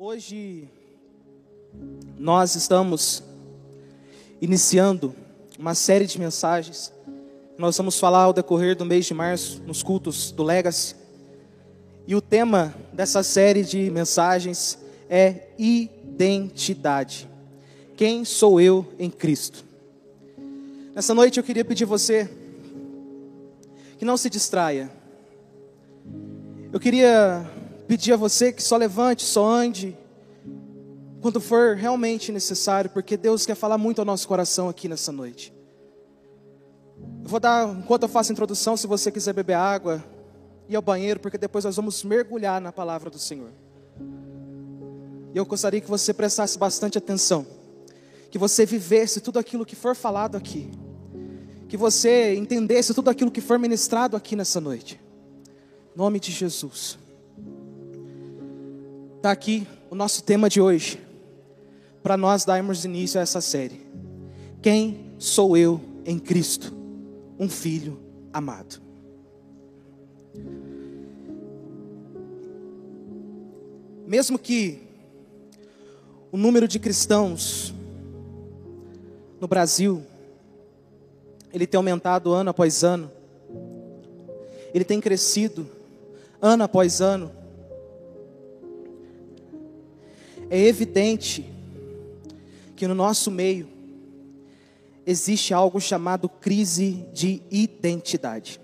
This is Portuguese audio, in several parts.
Hoje nós estamos iniciando uma série de mensagens. Nós vamos falar ao decorrer do mês de março nos cultos do Legacy. E o tema dessa série de mensagens é identidade. Quem sou eu em Cristo? Nessa noite eu queria pedir você que não se distraia. Eu queria pedir a você que só levante, só ande, quando for realmente necessário, porque Deus quer falar muito ao nosso coração aqui nessa noite. Eu vou dar, enquanto eu faço a introdução, se você quiser beber água, ir ao banheiro, porque depois nós vamos mergulhar na palavra do Senhor. E eu gostaria que você prestasse bastante atenção, que você vivesse tudo aquilo que for falado aqui, que você entendesse tudo aquilo que for ministrado aqui nessa noite. Nome de Jesus. Está aqui o nosso tema de hoje, para nós darmos início a essa série. Quem sou eu em Cristo? Um filho amado. Mesmo que o número de cristãos no Brasil ele tem aumentado ano após ano, ele tem crescido ano após ano, é evidente que no nosso meio existe algo chamado crise de identidade,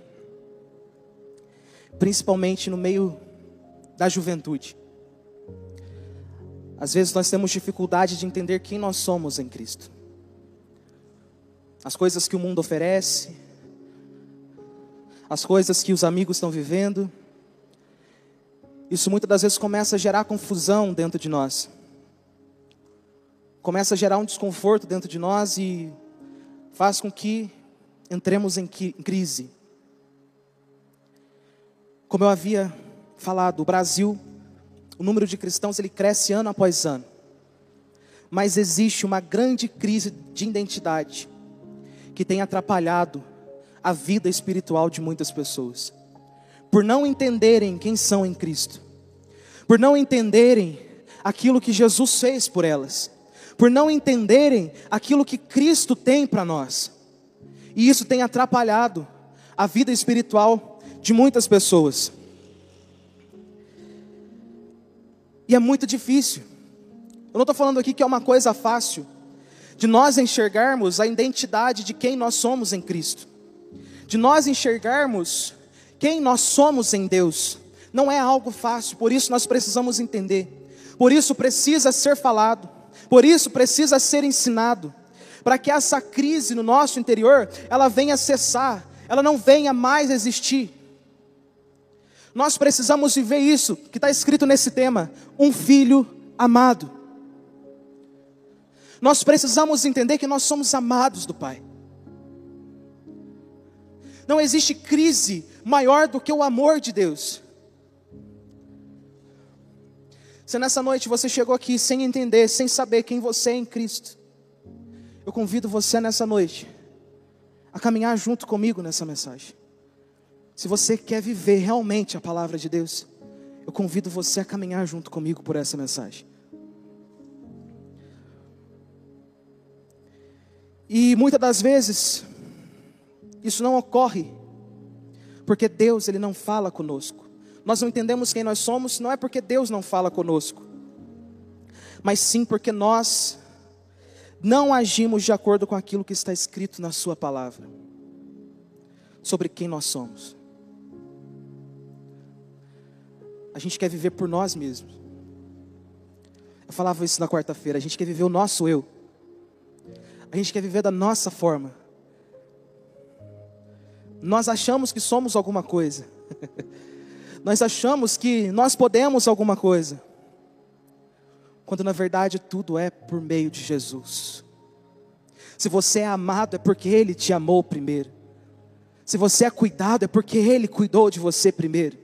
principalmente no meio da juventude. Às vezes nós temos dificuldade de entender quem nós somos em Cristo. As coisas que o mundo oferece, as coisas que os amigos estão vivendo, isso muitas das vezes começa a gerar confusão dentro de nós. Começa a gerar um desconforto dentro de nós e faz com que entremos em crise. Como eu havia falado, o Brasil, o número de cristãos ele cresce ano após ano. Mas existe uma grande crise de identidade que tem atrapalhado a vida espiritual de muitas pessoas por não entenderem quem são em Cristo, por não entenderem aquilo que Jesus fez por elas, por não entenderem aquilo que Cristo tem para nós. E isso tem atrapalhado a vida espiritual de muitas pessoas. E é muito difícil. Eu não estou falando aqui que é uma coisa fácil de nós enxergarmos a identidade de quem nós somos em Cristo, de nós enxergarmos quem nós somos em Deus não é algo fácil, por isso nós precisamos entender, por isso precisa ser falado, por isso precisa ser ensinado, para que essa crise no nosso interior ela venha cessar, ela não venha mais existir. Nós precisamos viver isso que está escrito nesse tema: um filho amado. Nós precisamos entender que nós somos amados do Pai. Não existe crise maior do que o amor de Deus. Se nessa noite você chegou aqui sem entender, sem saber quem você é em Cristo, eu convido você nessa noite a caminhar junto comigo nessa mensagem. Se você quer viver realmente a palavra de Deus, eu convido você a caminhar junto comigo por essa mensagem. E muitas das vezes, isso não ocorre porque Deus ele não fala conosco. Nós não entendemos quem nós somos, não é porque Deus não fala conosco, mas sim porque nós não agimos de acordo com aquilo que está escrito na Sua palavra sobre quem nós somos. A gente quer viver por nós mesmos. Eu falava isso na quarta-feira. A gente quer viver o nosso eu. A gente quer viver da nossa forma. Nós achamos que somos alguma coisa. nós achamos que nós podemos alguma coisa. Quando na verdade tudo é por meio de Jesus. Se você é amado é porque Ele te amou primeiro. Se você é cuidado é porque Ele cuidou de você primeiro.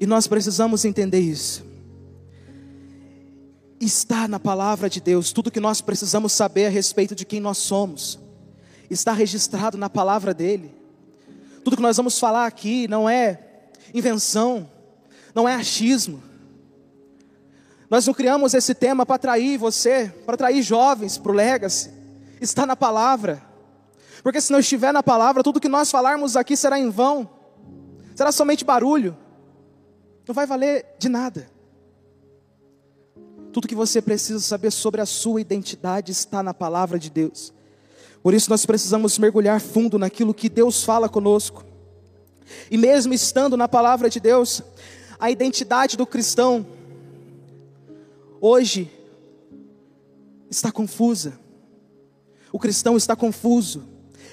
E nós precisamos entender isso. Está na palavra de Deus tudo que nós precisamos saber a respeito de quem nós somos está registrado na palavra dele. Tudo que nós vamos falar aqui não é invenção, não é achismo. Nós não criamos esse tema para atrair você, para atrair jovens para o Legacy. Está na palavra. Porque se não estiver na palavra, tudo que nós falarmos aqui será em vão. Será somente barulho. Não vai valer de nada. Tudo que você precisa saber sobre a sua identidade está na palavra de Deus. Por isso nós precisamos mergulhar fundo naquilo que Deus fala conosco. E mesmo estando na palavra de Deus, a identidade do cristão hoje está confusa. O cristão está confuso.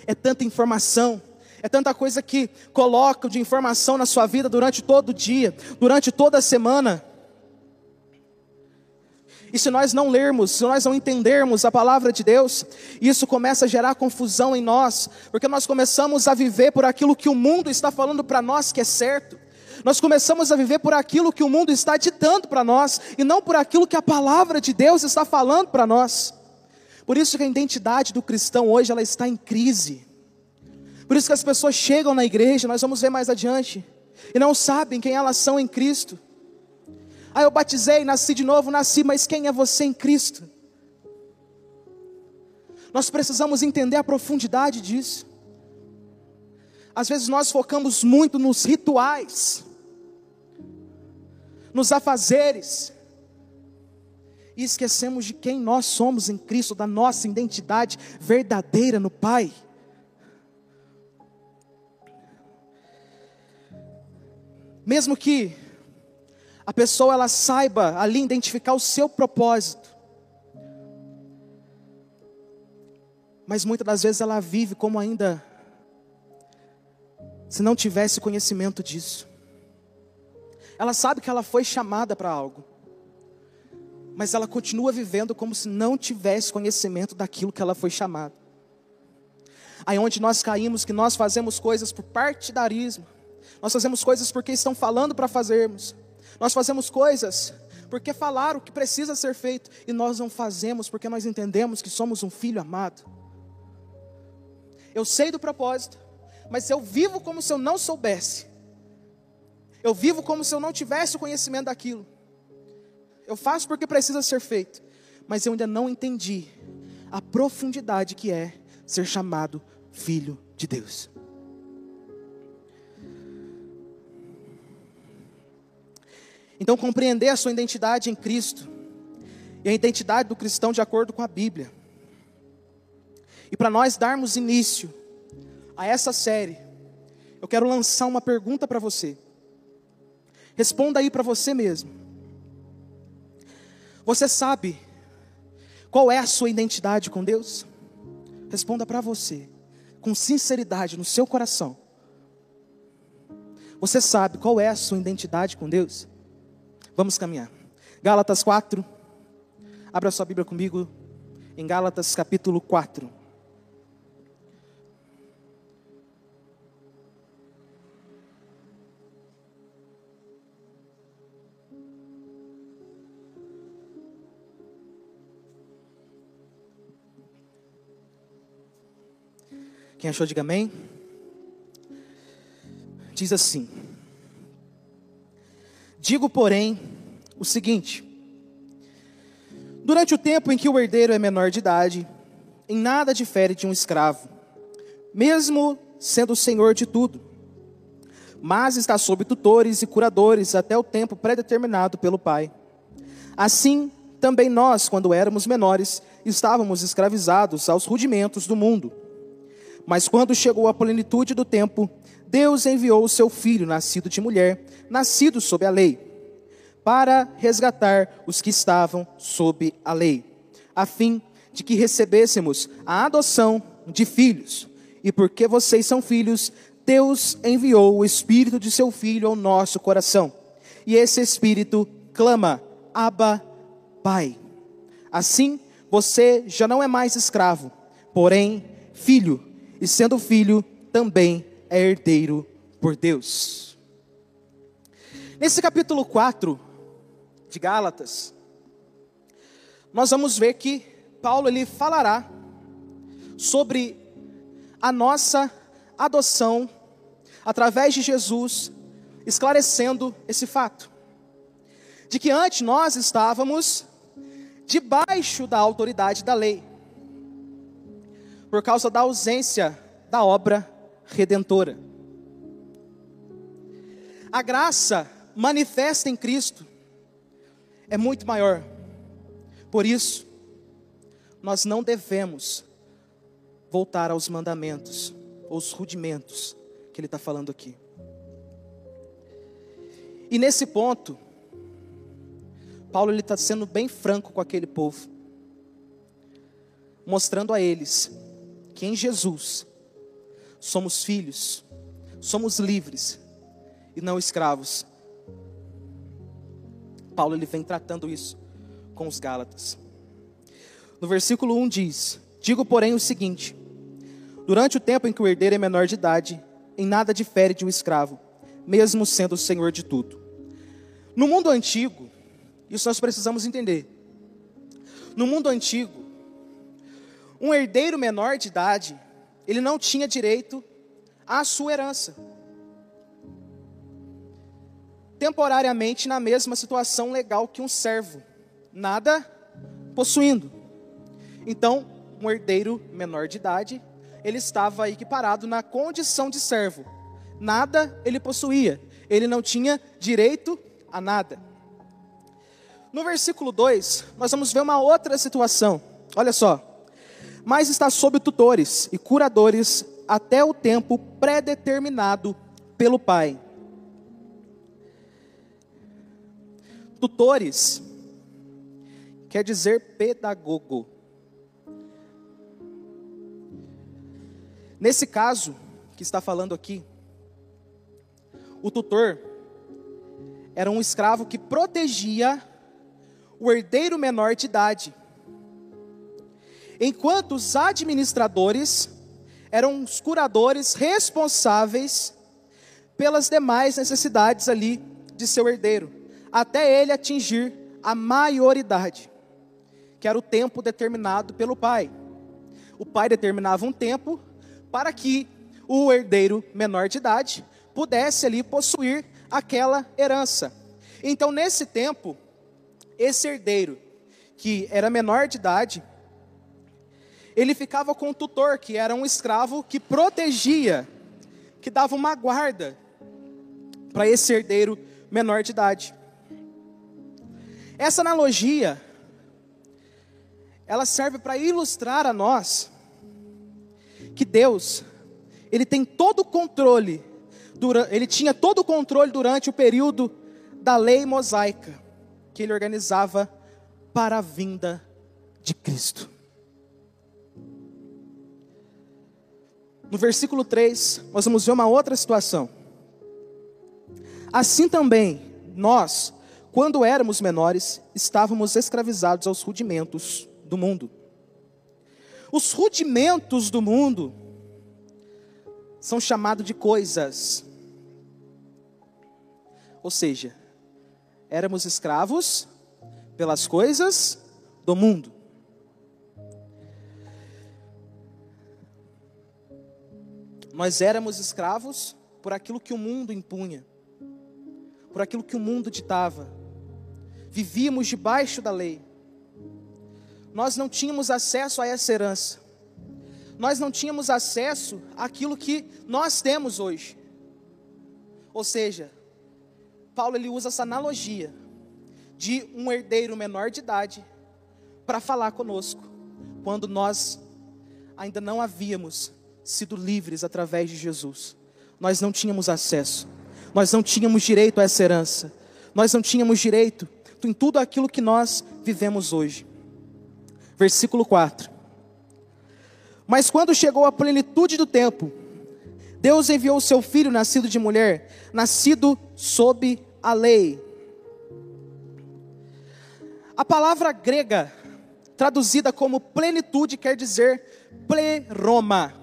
É tanta informação, é tanta coisa que coloca de informação na sua vida durante todo o dia, durante toda a semana. E se nós não lermos, se nós não entendermos a palavra de Deus, isso começa a gerar confusão em nós, porque nós começamos a viver por aquilo que o mundo está falando para nós que é certo. Nós começamos a viver por aquilo que o mundo está ditando para nós e não por aquilo que a palavra de Deus está falando para nós. Por isso que a identidade do cristão hoje ela está em crise. Por isso que as pessoas chegam na igreja, nós vamos ver mais adiante, e não sabem quem elas são em Cristo. Ah, eu batizei, nasci de novo, nasci, mas quem é você em Cristo? Nós precisamos entender a profundidade disso. Às vezes nós focamos muito nos rituais, nos afazeres, e esquecemos de quem nós somos em Cristo, da nossa identidade verdadeira no Pai. Mesmo que a pessoa ela saiba ali identificar o seu propósito, mas muitas das vezes ela vive como ainda se não tivesse conhecimento disso. Ela sabe que ela foi chamada para algo, mas ela continua vivendo como se não tivesse conhecimento daquilo que ela foi chamada. Aí onde nós caímos, que nós fazemos coisas por partidarismo, nós fazemos coisas porque estão falando para fazermos, nós fazemos coisas porque falaram que precisa ser feito, e nós não fazemos porque nós entendemos que somos um filho amado. Eu sei do propósito, mas eu vivo como se eu não soubesse. Eu vivo como se eu não tivesse o conhecimento daquilo. Eu faço porque precisa ser feito, mas eu ainda não entendi a profundidade que é ser chamado filho de Deus. Então, compreender a sua identidade em Cristo e a identidade do cristão de acordo com a Bíblia. E para nós darmos início a essa série, eu quero lançar uma pergunta para você. Responda aí para você mesmo. Você sabe qual é a sua identidade com Deus? Responda para você, com sinceridade no seu coração. Você sabe qual é a sua identidade com Deus? Vamos caminhar. Gálatas 4. Abra sua Bíblia comigo em Gálatas capítulo 4. Quem achou, diga amém. Diz assim: Digo, porém, o seguinte: durante o tempo em que o herdeiro é menor de idade, em nada difere de um escravo, mesmo sendo o senhor de tudo, mas está sob tutores e curadores até o tempo predeterminado pelo pai. Assim, também nós, quando éramos menores, estávamos escravizados aos rudimentos do mundo. Mas quando chegou a plenitude do tempo, Deus enviou o seu filho, nascido de mulher, nascido sob a lei, para resgatar os que estavam sob a lei, a fim de que recebêssemos a adoção de filhos. E porque vocês são filhos, Deus enviou o espírito de seu filho ao nosso coração. E esse espírito clama: Abba, Pai. Assim, você já não é mais escravo, porém filho e sendo filho, também é herdeiro por Deus. Nesse capítulo 4 de Gálatas, nós vamos ver que Paulo ele falará sobre a nossa adoção através de Jesus esclarecendo esse fato. De que antes nós estávamos debaixo da autoridade da lei, por causa da ausência da obra redentora. A graça manifesta em Cristo é muito maior. Por isso, nós não devemos voltar aos mandamentos, aos rudimentos que ele está falando aqui. E nesse ponto, Paulo ele está sendo bem franco com aquele povo, mostrando a eles que em Jesus somos filhos, somos livres e não escravos. Paulo ele vem tratando isso com os Gálatas. No versículo 1 diz: Digo, porém, o seguinte: Durante o tempo em que o herdeiro é menor de idade, em nada difere de um escravo, mesmo sendo o senhor de tudo. No mundo antigo, isso nós precisamos entender. No mundo antigo, um herdeiro menor de idade, ele não tinha direito à sua herança. Temporariamente na mesma situação legal que um servo, nada possuindo. Então, um herdeiro menor de idade, ele estava equiparado na condição de servo. Nada ele possuía, ele não tinha direito a nada. No versículo 2, nós vamos ver uma outra situação. Olha só. Mas está sob tutores e curadores até o tempo predeterminado pelo Pai. Tutores quer dizer pedagogo. Nesse caso que está falando aqui, o tutor era um escravo que protegia o herdeiro menor de idade, enquanto os administradores eram os curadores responsáveis pelas demais necessidades ali de seu herdeiro, até ele atingir a maioridade, que era o tempo determinado pelo pai. O pai determinava um tempo para que o herdeiro menor de idade pudesse ali possuir aquela herança. Então, nesse tempo, esse herdeiro, que era menor de idade, ele ficava com o tutor, que era um escravo que protegia, que dava uma guarda para esse herdeiro menor de idade. Essa analogia, ela serve para ilustrar a nós que Deus, ele tem todo o controle, ele tinha todo o controle durante o período da lei mosaica, que ele organizava para a vinda de Cristo. No versículo 3, nós vamos ver uma outra situação. Assim também, nós, quando éramos menores, estávamos escravizados aos rudimentos do mundo. Os rudimentos do mundo são chamados de coisas. Ou seja, éramos escravos pelas coisas do mundo. Nós éramos escravos por aquilo que o mundo impunha, por aquilo que o mundo ditava. Vivíamos debaixo da lei nós não tínhamos acesso a essa herança. Nós não tínhamos acesso àquilo que nós temos hoje. Ou seja, Paulo ele usa essa analogia de um herdeiro menor de idade para falar conosco, quando nós ainda não havíamos sido livres através de Jesus. Nós não tínhamos acesso, nós não tínhamos direito a essa herança, nós não tínhamos direito em tudo aquilo que nós vivemos hoje versículo 4. Mas quando chegou a plenitude do tempo, Deus enviou o seu filho, nascido de mulher, nascido sob a lei. A palavra grega, traduzida como plenitude, quer dizer pleroma,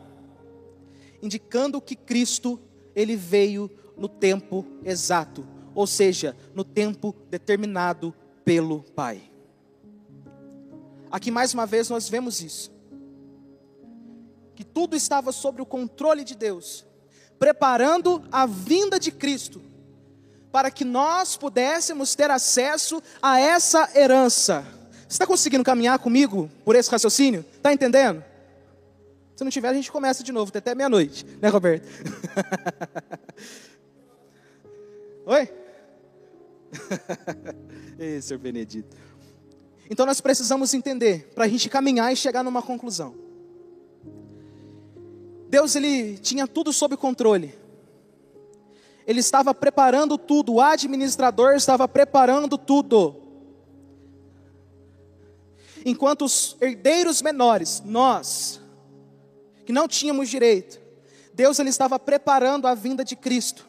indicando que Cristo ele veio no tempo exato, ou seja, no tempo determinado pelo Pai. Aqui mais uma vez nós vemos isso. Que tudo estava sob o controle de Deus, preparando a vinda de Cristo para que nós pudéssemos ter acesso a essa herança. Você está conseguindo caminhar comigo por esse raciocínio? Está entendendo? Se não tiver, a gente começa de novo, até meia-noite, né, Roberto? Oi? Ei, senhor Benedito. Então nós precisamos entender, para a gente caminhar e chegar numa conclusão. Deus ele tinha tudo sob controle. Ele estava preparando tudo, o administrador estava preparando tudo. Enquanto os herdeiros menores, nós, que não tínhamos direito, Deus ele estava preparando a vinda de Cristo.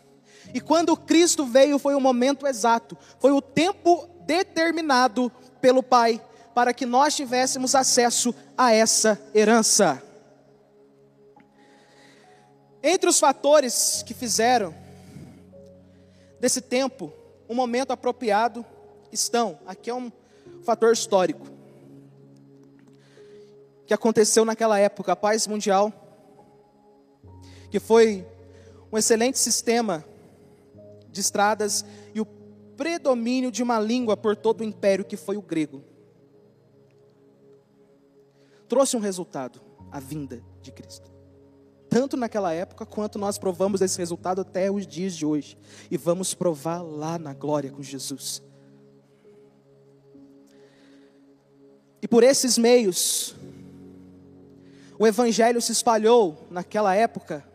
E quando Cristo veio, foi o momento exato, foi o tempo determinado pelo Pai para que nós tivéssemos acesso a essa herança. Entre os fatores que fizeram desse tempo um momento apropriado estão, aqui é um fator histórico, que aconteceu naquela época, a paz mundial, que foi um excelente sistema de estradas e o predomínio de uma língua por todo o império que foi o grego. Trouxe um resultado, a vinda de Cristo tanto naquela época quanto nós provamos esse resultado até os dias de hoje. E vamos provar lá na glória com Jesus. E por esses meios, o Evangelho se espalhou naquela época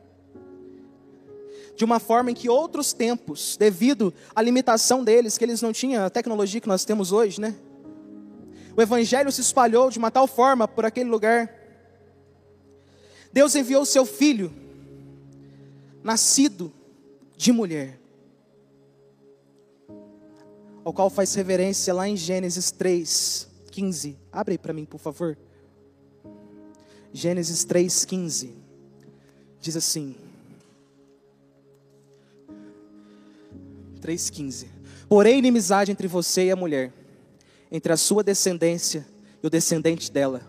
de uma forma em que outros tempos, devido à limitação deles, que eles não tinham a tecnologia que nós temos hoje, né? O Evangelho se espalhou de uma tal forma por aquele lugar Deus enviou seu filho, nascido de mulher, ao qual faz reverência lá em Gênesis 3, 15. Abre aí para mim, por favor. Gênesis 3, 15. Diz assim. 3,15. Porém, inimizade entre você e a mulher, entre a sua descendência e o descendente dela.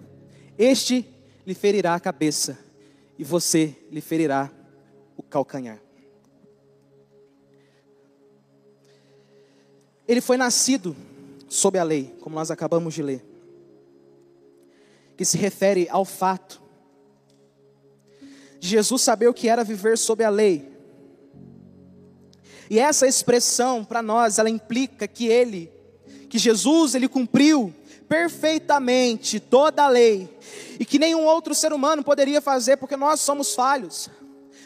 Este lhe ferirá a cabeça, e você lhe ferirá o calcanhar. Ele foi nascido sob a lei, como nós acabamos de ler, que se refere ao fato de Jesus saber o que era viver sob a lei. E essa expressão para nós, ela implica que ele, que Jesus, ele cumpriu perfeitamente toda a lei, e que nenhum outro ser humano poderia fazer, porque nós somos falhos.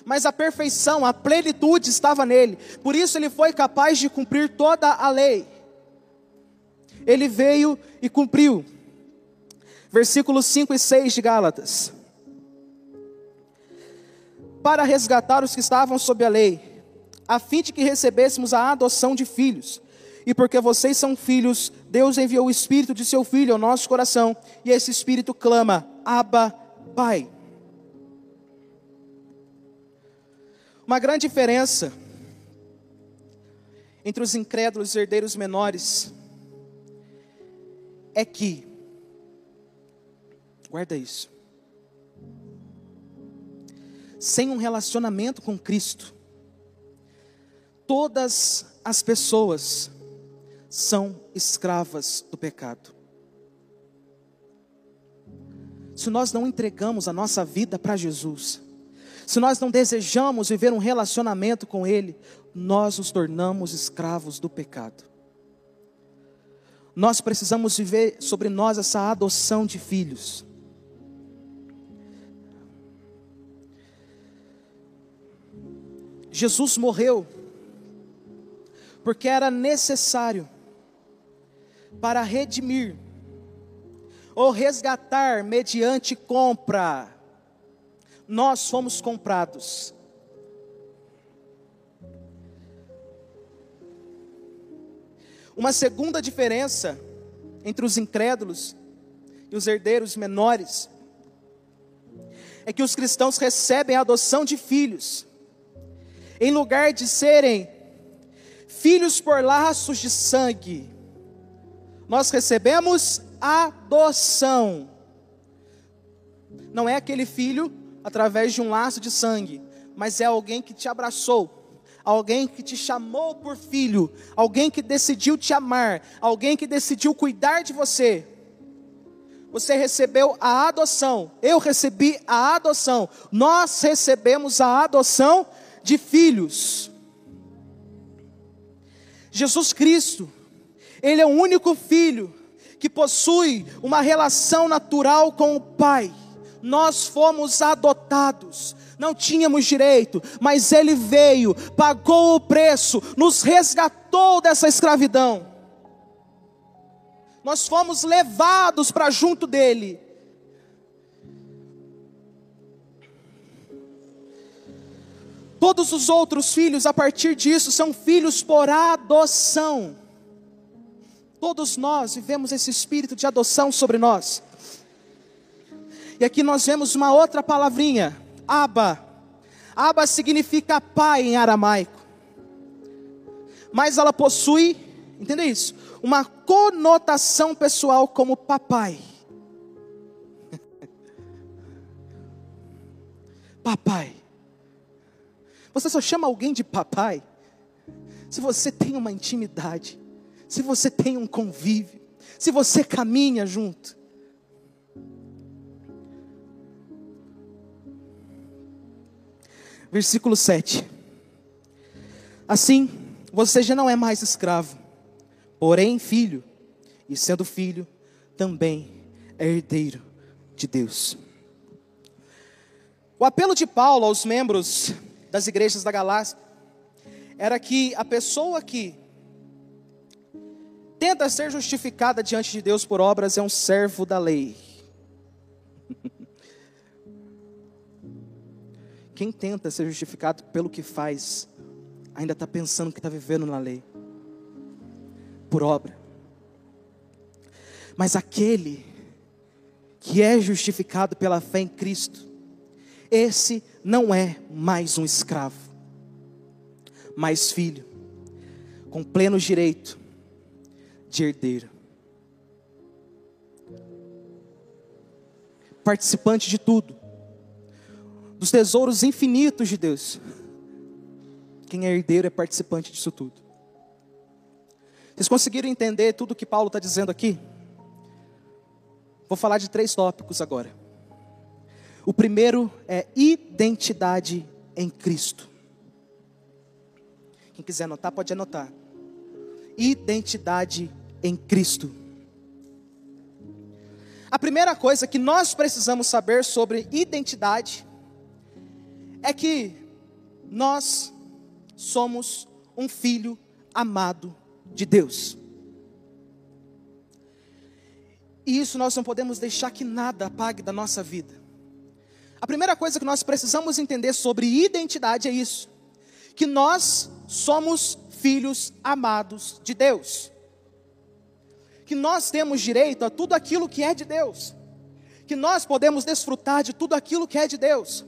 Mas a perfeição, a plenitude estava nele, por isso ele foi capaz de cumprir toda a lei. Ele veio e cumpriu. Versículos 5 e 6 de Gálatas. Para resgatar os que estavam sob a lei, a fim de que recebêssemos a adoção de filhos e porque vocês são filhos, Deus enviou o Espírito de seu Filho ao nosso coração, e esse Espírito clama: Abba, Pai. Uma grande diferença entre os incrédulos e herdeiros menores é que, guarda isso, sem um relacionamento com Cristo, todas as pessoas são escravas do pecado. Se nós não entregamos a nossa vida para Jesus, se nós não desejamos viver um relacionamento com Ele, nós nos tornamos escravos do pecado. Nós precisamos viver sobre nós essa adoção de filhos. Jesus morreu porque era necessário para redimir ou resgatar mediante compra. Nós fomos comprados. Uma segunda diferença entre os incrédulos e os herdeiros menores é que os cristãos recebem a adoção de filhos, em lugar de serem filhos por laços de sangue, nós recebemos adoção. Não é aquele filho através de um laço de sangue, mas é alguém que te abraçou. alguém que te chamou por filho, alguém que decidiu te amar, alguém que decidiu cuidar de você. Você recebeu a adoção, eu recebi a adoção, nós recebemos a adoção de filhos. Jesus Cristo, Ele é o único filho que possui uma relação natural com o Pai. Nós fomos adotados, não tínhamos direito, mas Ele veio, pagou o preço, nos resgatou dessa escravidão. Nós fomos levados para junto dEle. Todos os outros filhos, a partir disso, são filhos por adoção. Todos nós vivemos esse espírito de adoção sobre nós. E aqui nós vemos uma outra palavrinha, Aba. Aba significa pai em aramaico. Mas ela possui, entende isso? Uma conotação pessoal como papai. papai. Você só chama alguém de papai se você tem uma intimidade, se você tem um convívio, se você caminha junto. Versículo 7. Assim, você já não é mais escravo, porém filho, e sendo filho, também é herdeiro de Deus. O apelo de Paulo aos membros das igrejas da Galácia era que a pessoa que tenta ser justificada diante de Deus por obras é um servo da lei. Quem tenta ser justificado pelo que faz, ainda está pensando que está vivendo na lei, por obra. Mas aquele que é justificado pela fé em Cristo, esse não é mais um escravo, mas filho, com pleno direito de herdeiro, participante de tudo, dos tesouros infinitos de Deus. Quem é herdeiro é participante disso tudo. Vocês conseguiram entender tudo o que Paulo está dizendo aqui? Vou falar de três tópicos agora. O primeiro é identidade em Cristo. Quem quiser anotar, pode anotar. Identidade em Cristo. A primeira coisa que nós precisamos saber sobre identidade é que nós somos um filho amado de Deus. E isso nós não podemos deixar que nada apague da nossa vida. A primeira coisa que nós precisamos entender sobre identidade é isso: que nós somos filhos amados de Deus. Que nós temos direito a tudo aquilo que é de Deus. Que nós podemos desfrutar de tudo aquilo que é de Deus.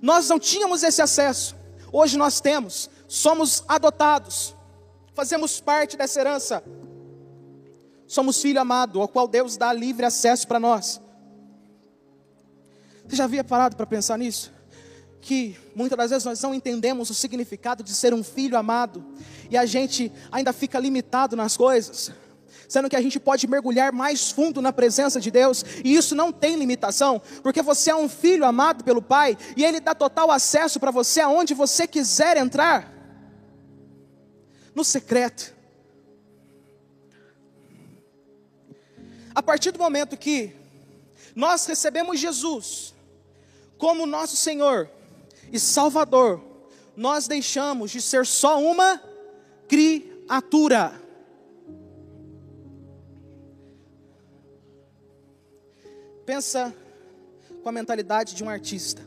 Nós não tínhamos esse acesso, hoje nós temos, somos adotados, fazemos parte dessa herança. Somos filho amado, ao qual Deus dá livre acesso para nós. Você já havia parado para pensar nisso? Que muitas das vezes nós não entendemos o significado de ser um filho amado e a gente ainda fica limitado nas coisas, sendo que a gente pode mergulhar mais fundo na presença de Deus, e isso não tem limitação, porque você é um filho amado pelo Pai e Ele dá total acesso para você aonde você quiser entrar, no secreto. A partir do momento que nós recebemos Jesus, como nosso Senhor e Salvador, nós deixamos de ser só uma criatura. Pensa com a mentalidade de um artista.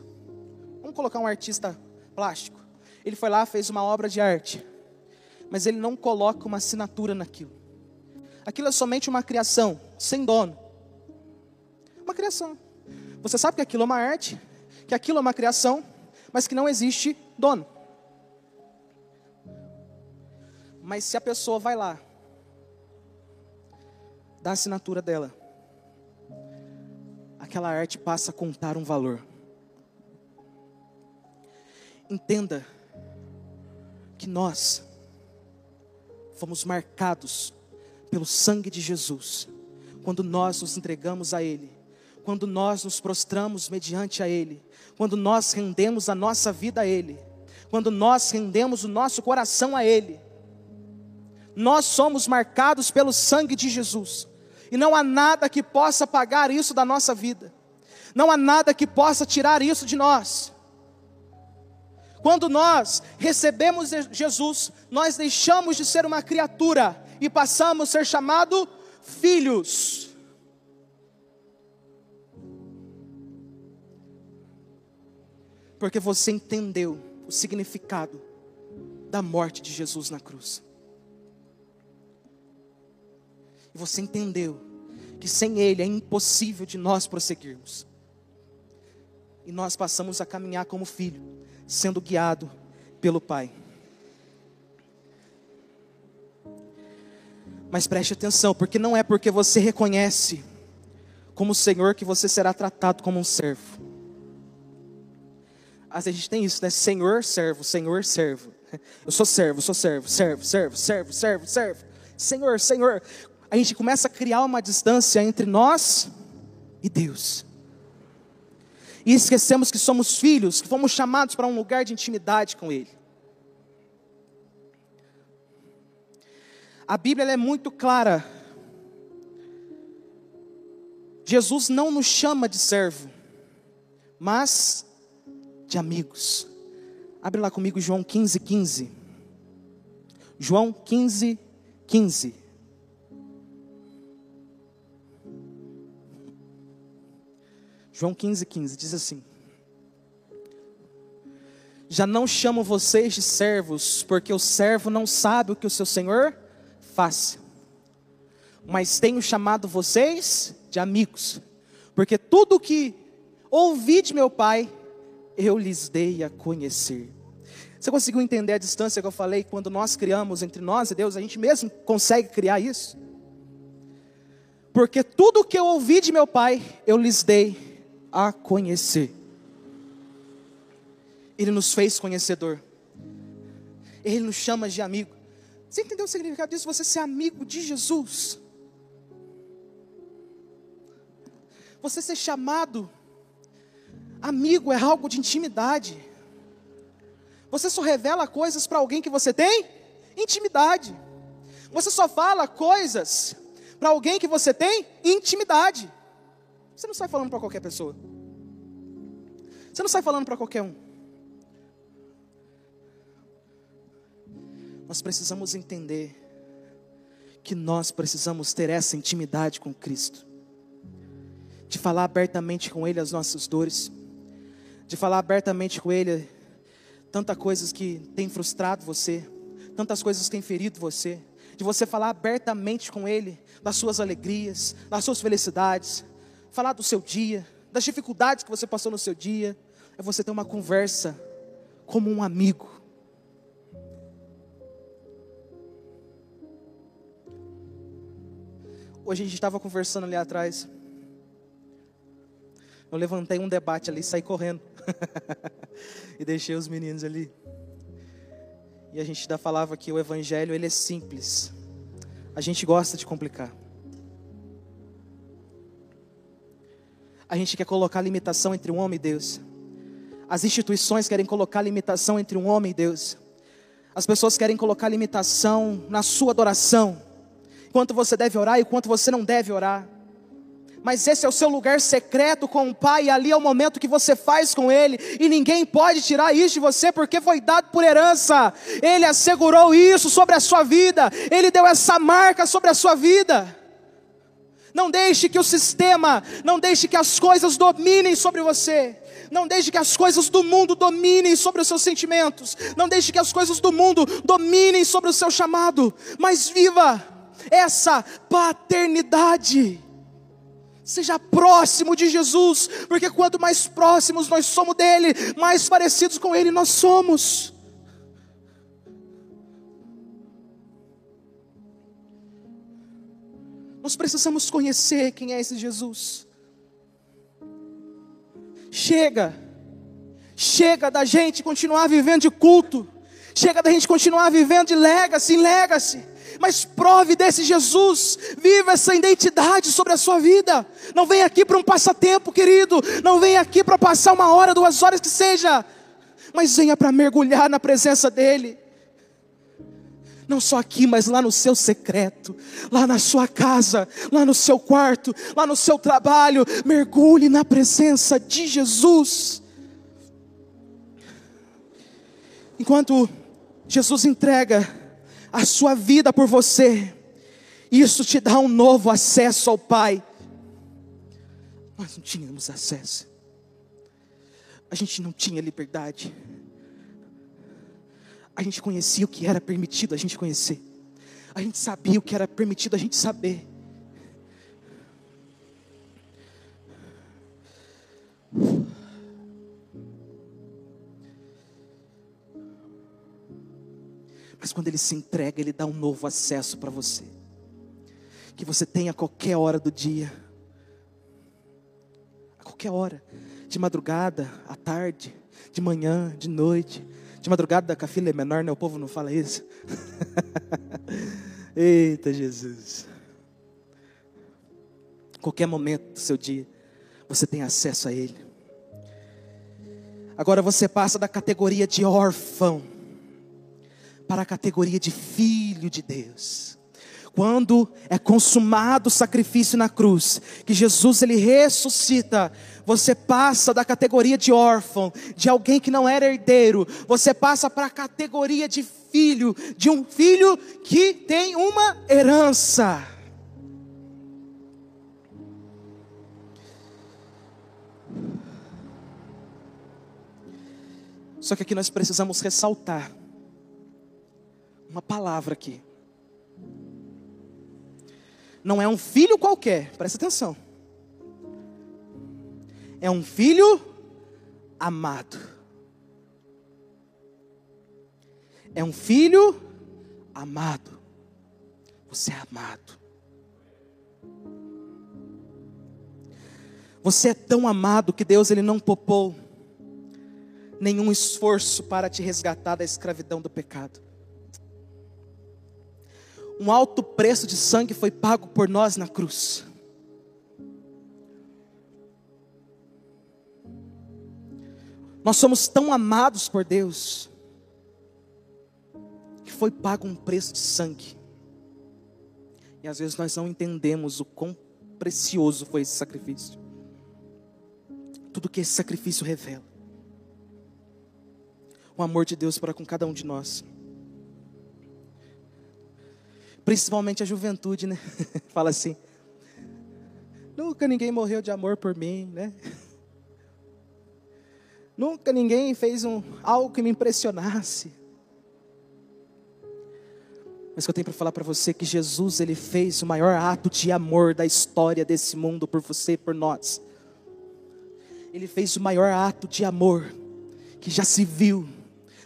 Vamos colocar um artista plástico. Ele foi lá, fez uma obra de arte, mas ele não coloca uma assinatura naquilo. Aquilo é somente uma criação, sem dono. Uma criação. Você sabe que aquilo é uma arte, que aquilo é uma criação, mas que não existe dono. Mas se a pessoa vai lá, dá a assinatura dela, aquela arte passa a contar um valor. Entenda que nós fomos marcados pelo sangue de Jesus, quando nós nos entregamos a Ele, quando nós nos prostramos mediante a Ele, quando nós rendemos a nossa vida a Ele, quando nós rendemos o nosso coração a Ele, nós somos marcados pelo sangue de Jesus, e não há nada que possa pagar isso da nossa vida, não há nada que possa tirar isso de nós. Quando nós recebemos Jesus, nós deixamos de ser uma criatura e passamos a ser chamados filhos. Porque você entendeu o significado da morte de Jesus na cruz. E você entendeu que sem Ele é impossível de nós prosseguirmos. E nós passamos a caminhar como filho, sendo guiado pelo Pai. Mas preste atenção, porque não é porque você reconhece como Senhor que você será tratado como um servo. Às vezes a gente tem isso, né? Senhor, servo, Senhor, servo. Eu sou servo, sou servo, servo, servo, servo, servo, servo. Senhor, Senhor. A gente começa a criar uma distância entre nós e Deus. E esquecemos que somos filhos, que fomos chamados para um lugar de intimidade com Ele. A Bíblia é muito clara. Jesus não nos chama de servo, mas de amigos. Abre lá comigo João 15, 15. João 15, 15. João 15, 15 diz assim: Já não chamo vocês de servos, porque o servo não sabe o que o seu senhor faz, mas tenho chamado vocês de amigos, porque tudo o que ouvi de meu pai, eu lhes dei a conhecer. Você conseguiu entender a distância que eu falei quando nós criamos entre nós e Deus? A gente mesmo consegue criar isso? Porque tudo o que eu ouvi de meu pai, eu lhes dei a conhecer. Ele nos fez conhecedor. Ele nos chama de amigo. Você entendeu o significado disso? Você ser amigo de Jesus. Você ser chamado amigo é algo de intimidade. Você só revela coisas para alguém que você tem intimidade. Você só fala coisas para alguém que você tem intimidade. Você não sai falando para qualquer pessoa. Você não sai falando para qualquer um. Nós precisamos entender que nós precisamos ter essa intimidade com Cristo, de falar abertamente com Ele as nossas dores, de falar abertamente com Ele tantas coisas que têm frustrado você, tantas coisas que têm ferido você, de você falar abertamente com Ele das suas alegrias, das suas felicidades, falar do seu dia, das dificuldades que você passou no seu dia, é você ter uma conversa como um amigo. Hoje a gente estava conversando ali atrás. Eu levantei um debate ali, saí correndo. e deixei os meninos ali. E a gente ainda falava que o evangelho ele é simples. A gente gosta de complicar. A gente quer colocar limitação entre um homem e Deus. As instituições querem colocar limitação entre um homem e Deus. As pessoas querem colocar limitação na sua adoração. Quanto você deve orar e quanto você não deve orar. Mas esse é o seu lugar secreto com o Pai, e ali é o momento que você faz com Ele, e ninguém pode tirar isso de você, porque foi dado por herança. Ele assegurou isso sobre a sua vida, Ele deu essa marca sobre a sua vida. Não deixe que o sistema, não deixe que as coisas dominem sobre você. Não deixe que as coisas do mundo dominem sobre os seus sentimentos. Não deixe que as coisas do mundo dominem sobre o seu chamado. Mas viva essa paternidade. Seja próximo de Jesus, porque quanto mais próximos nós somos dele, mais parecidos com ele nós somos. Nós precisamos conhecer quem é esse Jesus. Chega, chega da gente continuar vivendo de culto, Chega da gente continuar vivendo de legacy legacy. Mas prove desse Jesus, viva essa identidade sobre a sua vida. Não vem aqui para um passatempo, querido. Não vem aqui para passar uma hora, duas horas que seja. Mas venha para mergulhar na presença dEle. Não só aqui, mas lá no seu secreto, lá na sua casa, lá no seu quarto, lá no seu trabalho. Mergulhe na presença de Jesus. Enquanto Jesus entrega a sua vida por você, isso te dá um novo acesso ao Pai. Nós não tínhamos acesso, a gente não tinha liberdade, a gente conhecia o que era permitido a gente conhecer, a gente sabia o que era permitido a gente saber. Mas quando ele se entrega, ele dá um novo acesso para você. Que você tenha a qualquer hora do dia. A qualquer hora. De madrugada, à tarde, de manhã, de noite. De madrugada, a filha é menor, né? O povo não fala isso. Eita Jesus. Qualquer momento do seu dia, você tem acesso a Ele. Agora você passa da categoria de órfão para a categoria de filho de Deus. Quando é consumado o sacrifício na cruz, que Jesus ele ressuscita, você passa da categoria de órfão, de alguém que não era herdeiro, você passa para a categoria de filho, de um filho que tem uma herança. Só que aqui nós precisamos ressaltar uma palavra aqui. Não é um filho qualquer, presta atenção. É um filho amado. É um filho amado. Você é amado. Você é tão amado que Deus ele não popou nenhum esforço para te resgatar da escravidão do pecado um alto preço de sangue foi pago por nós na cruz. Nós somos tão amados por Deus, que foi pago um preço de sangue. E às vezes nós não entendemos o quão precioso foi esse sacrifício. Tudo que esse sacrifício revela. O amor de Deus para com cada um de nós. Principalmente a juventude, né? Fala assim: nunca ninguém morreu de amor por mim, né? Nunca ninguém fez um, algo que me impressionasse. Mas que eu tenho para falar para você que Jesus ele fez o maior ato de amor da história desse mundo por você e por nós. Ele fez o maior ato de amor que já se viu,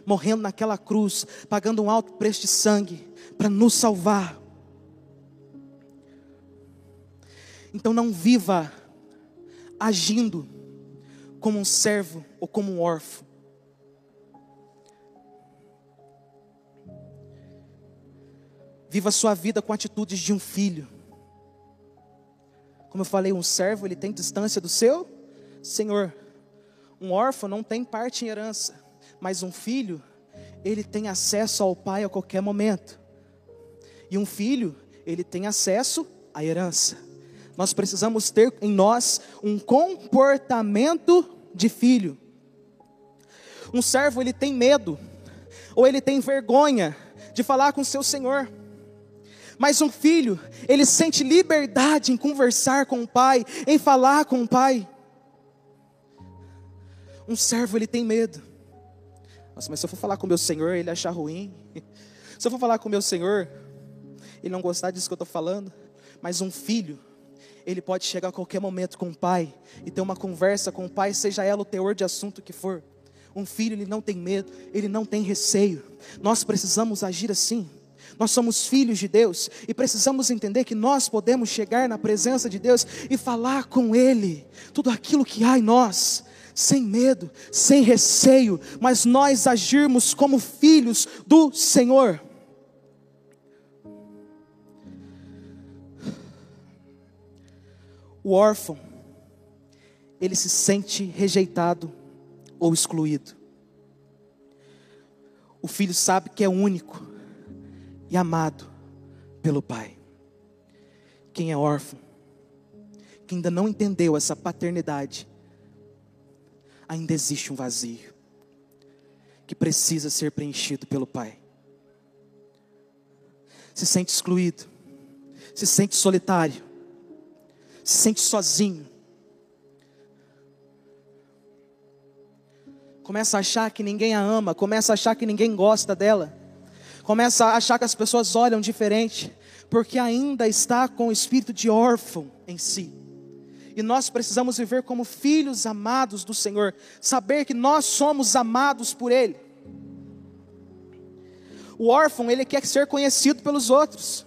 morrendo naquela cruz, pagando um alto preço de sangue para nos salvar. Então não viva agindo como um servo ou como um órfão. Viva a sua vida com atitudes de um filho. Como eu falei, um servo ele tem distância do seu Senhor. Um órfão não tem parte em herança, mas um filho ele tem acesso ao pai a qualquer momento. E um filho, ele tem acesso à herança. Nós precisamos ter em nós um comportamento de filho. Um servo, ele tem medo, ou ele tem vergonha de falar com seu senhor. Mas um filho, ele sente liberdade em conversar com o pai, em falar com o pai. Um servo, ele tem medo. Nossa, mas se eu for falar com meu senhor, ele achar ruim. Se eu for falar com meu senhor, ele não gostar disso que eu estou falando. Mas um filho, ele pode chegar a qualquer momento com o pai e ter uma conversa com o pai, seja ela o teor de assunto que for. Um filho, ele não tem medo, ele não tem receio. Nós precisamos agir assim. Nós somos filhos de Deus e precisamos entender que nós podemos chegar na presença de Deus e falar com Ele tudo aquilo que há em nós sem medo, sem receio, mas nós agirmos como filhos do Senhor. O órfão, ele se sente rejeitado ou excluído. O filho sabe que é único e amado pelo pai. Quem é órfão, que ainda não entendeu essa paternidade, ainda existe um vazio que precisa ser preenchido pelo pai. Se sente excluído, se sente solitário, se sente sozinho. Começa a achar que ninguém a ama, começa a achar que ninguém gosta dela, começa a achar que as pessoas olham diferente, porque ainda está com o espírito de órfão em si. E nós precisamos viver como filhos amados do Senhor, saber que nós somos amados por Ele. O órfão, ele quer ser conhecido pelos outros.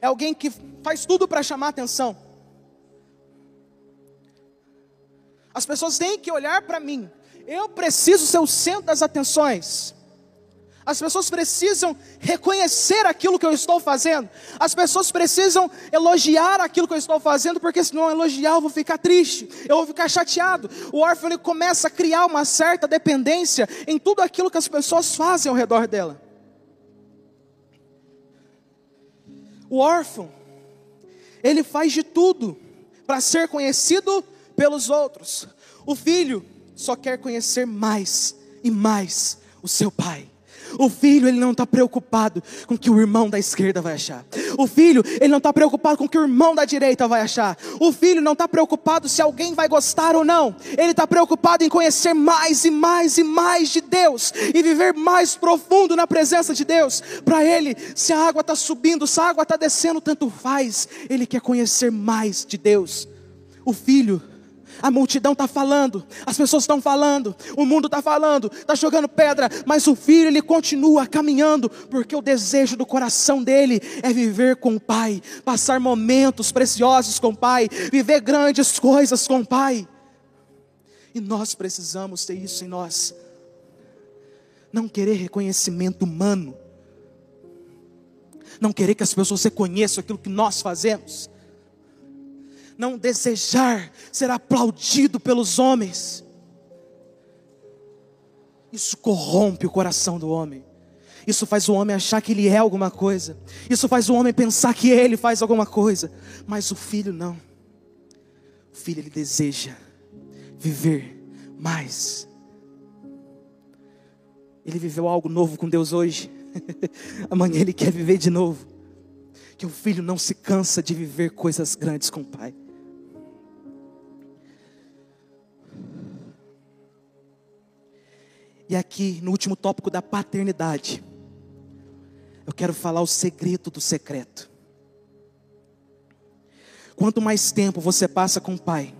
É alguém que faz tudo para chamar atenção. As pessoas têm que olhar para mim. Eu preciso ser o centro das atenções. As pessoas precisam reconhecer aquilo que eu estou fazendo. As pessoas precisam elogiar aquilo que eu estou fazendo, porque se não elogiar, eu vou ficar triste, eu vou ficar chateado. O órfão começa a criar uma certa dependência em tudo aquilo que as pessoas fazem ao redor dela. O órfão, ele faz de tudo para ser conhecido pelos outros. O filho só quer conhecer mais e mais o seu pai. O filho, ele não está preocupado com o que o irmão da esquerda vai achar. O filho, ele não está preocupado com o que o irmão da direita vai achar. O filho não está preocupado se alguém vai gostar ou não. Ele está preocupado em conhecer mais e mais e mais de Deus e viver mais profundo na presença de Deus. Para ele, se a água está subindo, se a água está descendo, tanto faz. Ele quer conhecer mais de Deus. O filho, a multidão está falando, as pessoas estão falando, o mundo está falando, está jogando pedra, mas o filho ele continua caminhando, porque o desejo do coração dele é viver com o Pai, passar momentos preciosos com o Pai, viver grandes coisas com o Pai. E nós precisamos ter isso em nós. Não querer reconhecimento humano, não querer que as pessoas reconheçam aquilo que nós fazemos não desejar ser aplaudido pelos homens. Isso corrompe o coração do homem. Isso faz o homem achar que ele é alguma coisa. Isso faz o homem pensar que ele faz alguma coisa. Mas o filho não. O filho ele deseja viver mais. Ele viveu algo novo com Deus hoje. Amanhã ele quer viver de novo. Que o filho não se cansa de viver coisas grandes com o pai. Aqui, no último tópico da paternidade, eu quero falar o segredo do secreto. Quanto mais tempo você passa com o pai,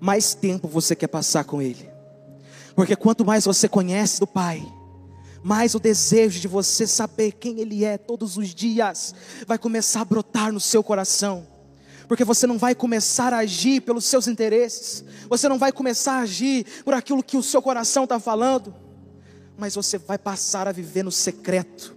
mais tempo você quer passar com ele. Porque quanto mais você conhece do pai, mais o desejo de você saber quem ele é todos os dias vai começar a brotar no seu coração porque você não vai começar a agir pelos seus interesses, você não vai começar a agir por aquilo que o seu coração está falando, mas você vai passar a viver no secreto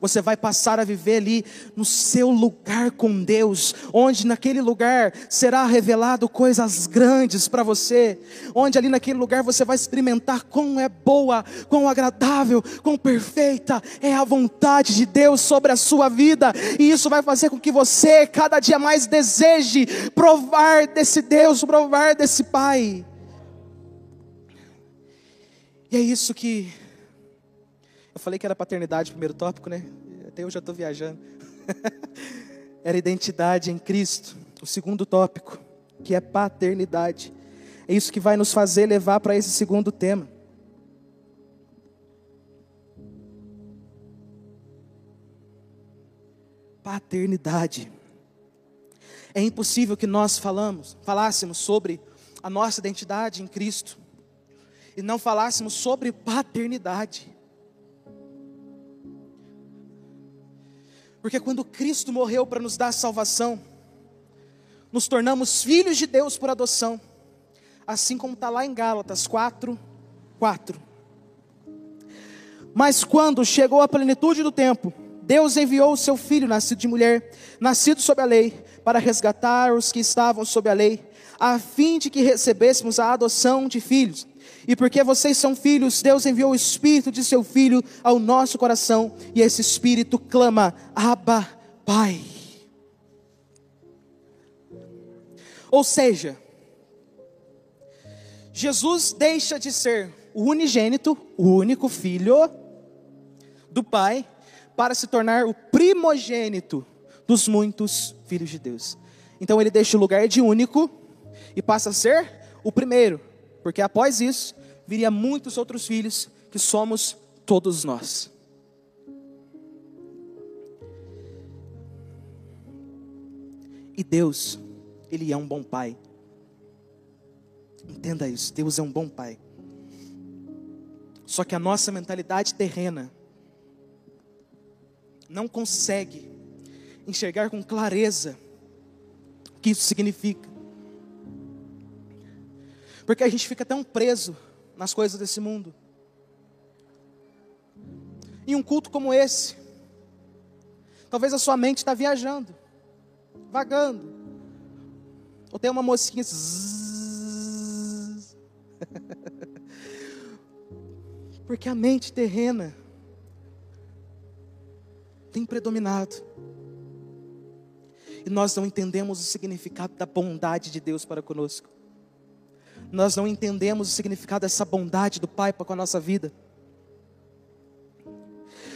você vai passar a viver ali no seu lugar com Deus, onde naquele lugar será revelado coisas grandes para você, onde ali naquele lugar você vai experimentar quão é boa, quão agradável, quão perfeita é a vontade de Deus sobre a sua vida, e isso vai fazer com que você cada dia mais deseje provar desse Deus, provar desse Pai. E é isso que falei que era paternidade, primeiro tópico, né? Até eu já estou viajando. era identidade em Cristo. O segundo tópico, que é paternidade. É isso que vai nos fazer levar para esse segundo tema. Paternidade. É impossível que nós falamos, falássemos sobre a nossa identidade em Cristo e não falássemos sobre paternidade. Porque quando Cristo morreu para nos dar salvação, nos tornamos filhos de Deus por adoção. assim como está lá em Gálatas 4, 4. Mas quando chegou a plenitude do tempo, Deus enviou o seu filho, nascido de mulher, nascido sob a lei, para resgatar os que estavam sob a lei, a fim de que recebêssemos a adoção de filhos. E porque vocês são filhos, Deus enviou o Espírito de seu Filho ao nosso coração, e esse Espírito clama: Abba, Pai. Ou seja, Jesus deixa de ser o unigênito, o único filho do Pai, para se tornar o primogênito dos muitos filhos de Deus. Então ele deixa o lugar de único e passa a ser o primeiro, porque após isso viria muitos outros filhos que somos todos nós. E Deus, Ele é um bom Pai. Entenda isso, Deus é um bom Pai. Só que a nossa mentalidade terrena não consegue enxergar com clareza o que isso significa. Porque a gente fica tão preso nas coisas desse mundo. Em um culto como esse, talvez a sua mente está viajando, vagando. Ou tem uma mosquinha. Porque a mente terrena tem predominado. E nós não entendemos o significado da bondade de Deus para conosco nós não entendemos o significado dessa bondade do Pai com a nossa vida.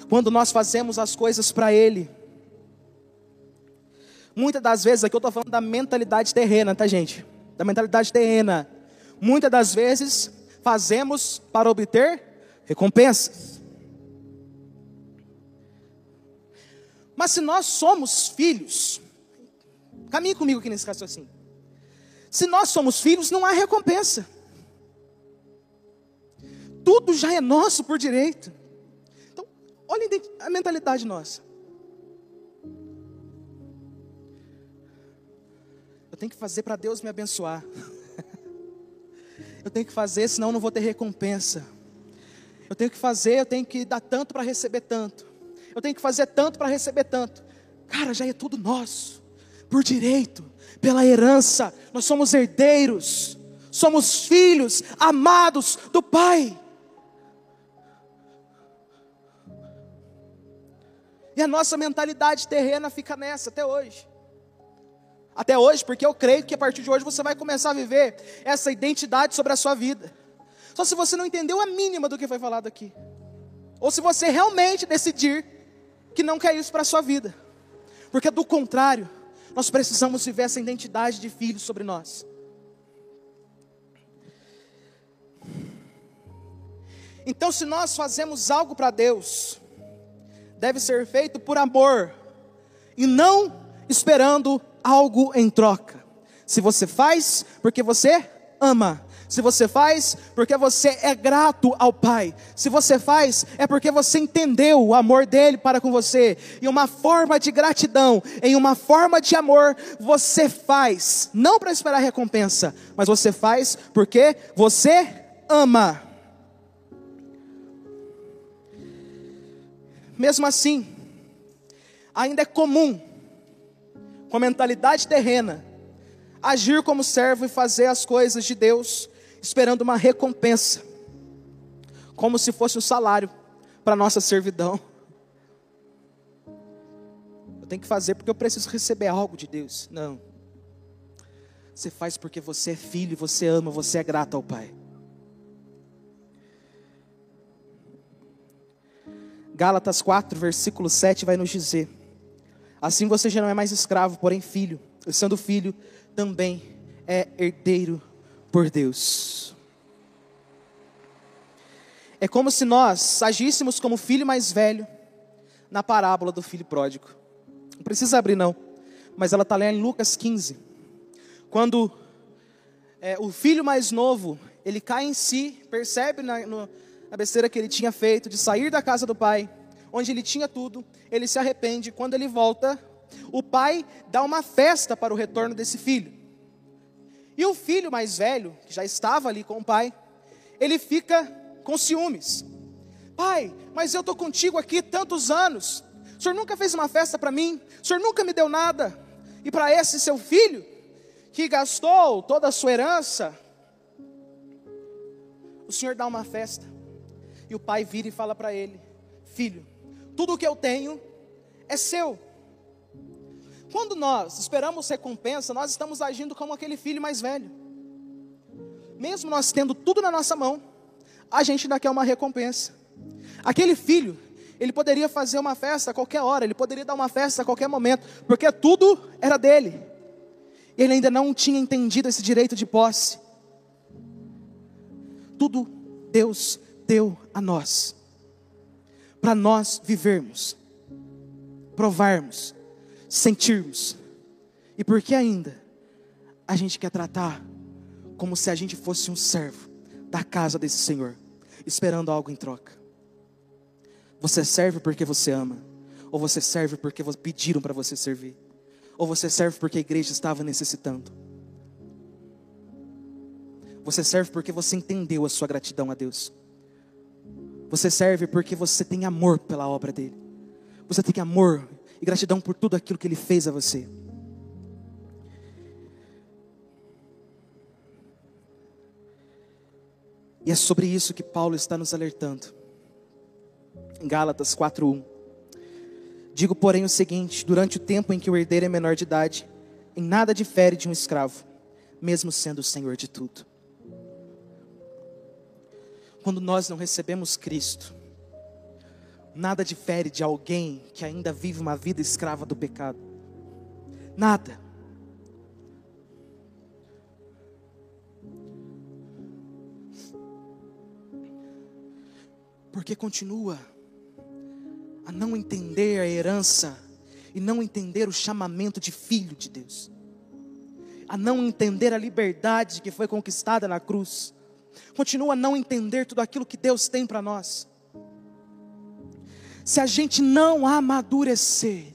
Quando nós fazemos as coisas para Ele, muitas das vezes, aqui eu estou falando da mentalidade terrena, tá gente? Da mentalidade terrena. Muitas das vezes fazemos para obter recompensas. Mas se nós somos filhos, caminhe comigo aqui nesse raciocínio. Se nós somos filhos, não há recompensa. Tudo já é nosso por direito. Então, olha a mentalidade nossa. Eu tenho que fazer para Deus me abençoar. Eu tenho que fazer, senão eu não vou ter recompensa. Eu tenho que fazer, eu tenho que dar tanto para receber tanto. Eu tenho que fazer tanto para receber tanto. Cara, já é tudo nosso, por direito pela herança, nós somos herdeiros, somos filhos amados do Pai. E a nossa mentalidade terrena fica nessa até hoje. Até hoje, porque eu creio que a partir de hoje você vai começar a viver essa identidade sobre a sua vida. Só se você não entendeu a mínima do que foi falado aqui. Ou se você realmente decidir que não quer isso para a sua vida. Porque do contrário, nós precisamos viver essa identidade de filho sobre nós. Então, se nós fazemos algo para Deus, deve ser feito por amor e não esperando algo em troca. Se você faz porque você ama, se você faz, porque você é grato ao Pai. Se você faz, é porque você entendeu o amor dele para com você. E uma forma de gratidão, em uma forma de amor, você faz, não para esperar recompensa, mas você faz porque você ama. Mesmo assim, ainda é comum, com a mentalidade terrena, agir como servo e fazer as coisas de Deus esperando uma recompensa, como se fosse um salário para nossa servidão. Eu tenho que fazer porque eu preciso receber algo de Deus. Não. Você faz porque você é filho, você ama, você é grato ao Pai. Gálatas 4, versículo 7 vai nos dizer: Assim você já não é mais escravo, porém filho. E sendo filho, também é herdeiro por Deus. É como se nós agíssemos como filho mais velho na parábola do filho pródigo. Não precisa abrir, não, mas ela está lá em Lucas 15. Quando é, o filho mais novo ele cai em si, percebe na, no, besteira que ele tinha feito de sair da casa do pai, onde ele tinha tudo, ele se arrepende. Quando ele volta, o pai dá uma festa para o retorno desse filho. E o filho mais velho, que já estava ali com o pai, ele fica com ciúmes. Pai, mas eu estou contigo aqui tantos anos. O senhor nunca fez uma festa para mim. O senhor nunca me deu nada. E para esse seu filho, que gastou toda a sua herança, o senhor dá uma festa. E o pai vira e fala para ele: Filho, tudo o que eu tenho é seu. Quando nós esperamos recompensa, nós estamos agindo como aquele filho mais velho. Mesmo nós tendo tudo na nossa mão, a gente ainda quer uma recompensa. Aquele filho, ele poderia fazer uma festa a qualquer hora, ele poderia dar uma festa a qualquer momento, porque tudo era dele. Ele ainda não tinha entendido esse direito de posse. Tudo Deus deu a nós, para nós vivermos, provarmos, sentirmos. E por que ainda a gente quer tratar como se a gente fosse um servo da casa desse Senhor, esperando algo em troca? Você serve porque você ama, ou você serve porque pediram para você servir, ou você serve porque a igreja estava necessitando. Você serve porque você entendeu a sua gratidão a Deus. Você serve porque você tem amor pela obra dele. Você tem amor e gratidão por tudo aquilo que Ele fez a você. E é sobre isso que Paulo está nos alertando. Em Gálatas 4:1. Digo, porém, o seguinte: durante o tempo em que o herdeiro é menor de idade, em nada difere de um escravo, mesmo sendo o senhor de tudo. Quando nós não recebemos Cristo, nada difere de alguém que ainda vive uma vida escrava do pecado. Nada. Porque continua a não entender a herança e não entender o chamamento de filho de Deus, a não entender a liberdade que foi conquistada na cruz, continua a não entender tudo aquilo que Deus tem para nós se a gente não amadurecer,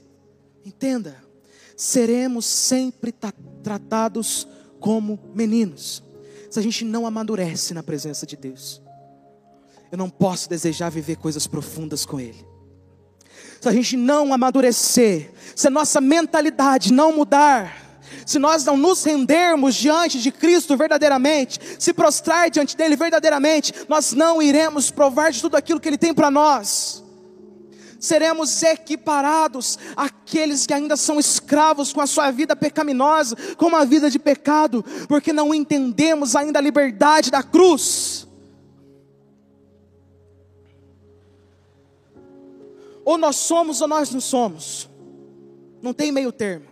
entenda, seremos sempre tratados como meninos. Se a gente não amadurece na presença de Deus, eu não posso desejar viver coisas profundas com Ele. Se a gente não amadurecer, se a nossa mentalidade não mudar, se nós não nos rendermos diante de Cristo verdadeiramente, se prostrar diante dele verdadeiramente, nós não iremos provar de tudo aquilo que ele tem para nós seremos equiparados àqueles que ainda são escravos com a sua vida pecaminosa, com uma vida de pecado, porque não entendemos ainda a liberdade da cruz. Ou nós somos ou nós não somos, não tem meio termo.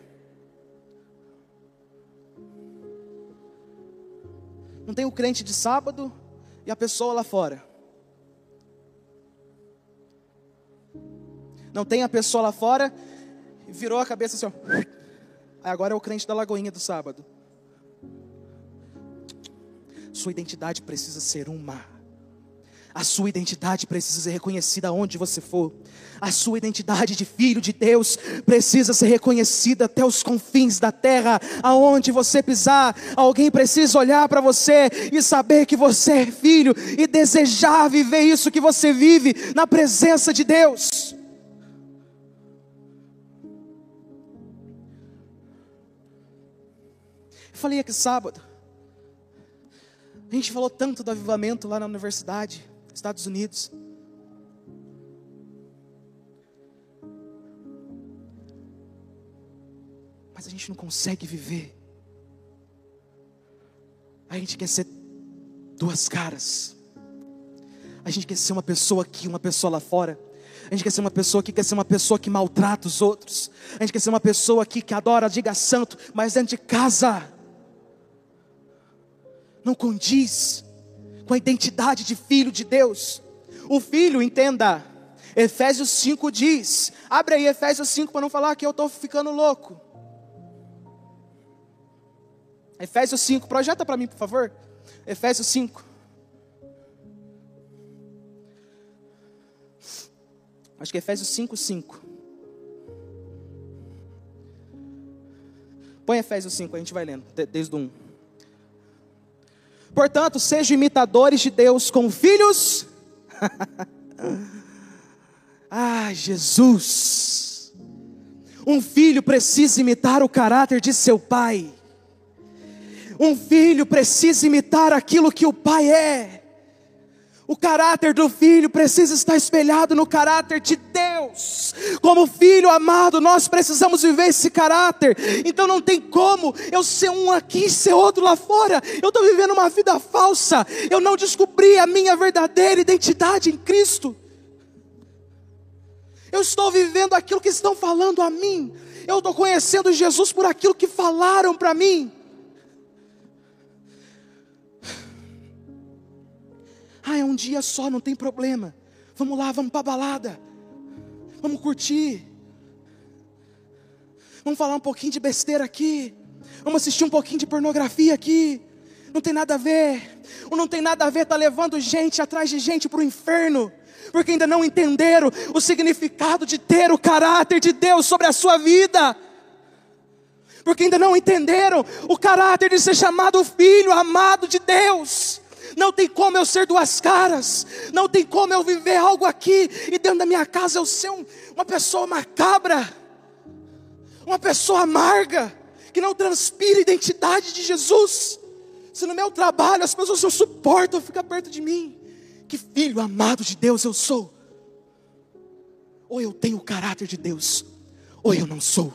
Não tem o crente de sábado e a pessoa lá fora. Não tem a pessoa lá fora, virou a cabeça assim, ó. Agora é o crente da Lagoinha do sábado. Sua identidade precisa ser uma. A sua identidade precisa ser reconhecida onde você for. A sua identidade de filho de Deus precisa ser reconhecida até os confins da terra, aonde você pisar. Alguém precisa olhar para você e saber que você é filho e desejar viver isso que você vive na presença de Deus. Falei aqui sábado. A gente falou tanto do avivamento lá na universidade, Estados Unidos. Mas a gente não consegue viver. A gente quer ser duas caras. A gente quer ser uma pessoa aqui, uma pessoa lá fora. A gente quer ser uma pessoa que quer ser uma pessoa que maltrata os outros. A gente quer ser uma pessoa aqui que adora, diga santo, mas dentro de casa não condiz com a identidade de filho de Deus. O filho, entenda, Efésios 5 diz, abre aí Efésios 5 para não falar que eu estou ficando louco. Efésios 5, projeta para mim, por favor. Efésios 5. Acho que é Efésios 5, 5. Põe Efésios 5, a gente vai lendo, desde o 1. Portanto, sejam imitadores de Deus como filhos. ah, Jesus. Um filho precisa imitar o caráter de seu pai. Um filho precisa imitar aquilo que o pai é. O caráter do filho precisa estar espelhado no caráter de Deus. Como filho amado, nós precisamos viver esse caráter. Então não tem como eu ser um aqui e ser outro lá fora. Eu estou vivendo uma vida falsa. Eu não descobri a minha verdadeira identidade em Cristo. Eu estou vivendo aquilo que estão falando a mim. Eu estou conhecendo Jesus por aquilo que falaram para mim. Ah, é um dia só, não tem problema. Vamos lá, vamos para balada. Vamos curtir. Vamos falar um pouquinho de besteira aqui. Vamos assistir um pouquinho de pornografia aqui. Não tem nada a ver. Ou não tem nada a ver, está levando gente atrás de gente para o inferno. Porque ainda não entenderam o significado de ter o caráter de Deus sobre a sua vida. Porque ainda não entenderam o caráter de ser chamado filho amado de Deus. Não tem como eu ser duas caras. Não tem como eu viver algo aqui e dentro da minha casa eu ser um, uma pessoa macabra, uma pessoa amarga, que não transpira a identidade de Jesus. Se no meu trabalho as pessoas não suportam ficar perto de mim, que filho amado de Deus eu sou. Ou eu tenho o caráter de Deus, ou eu não sou.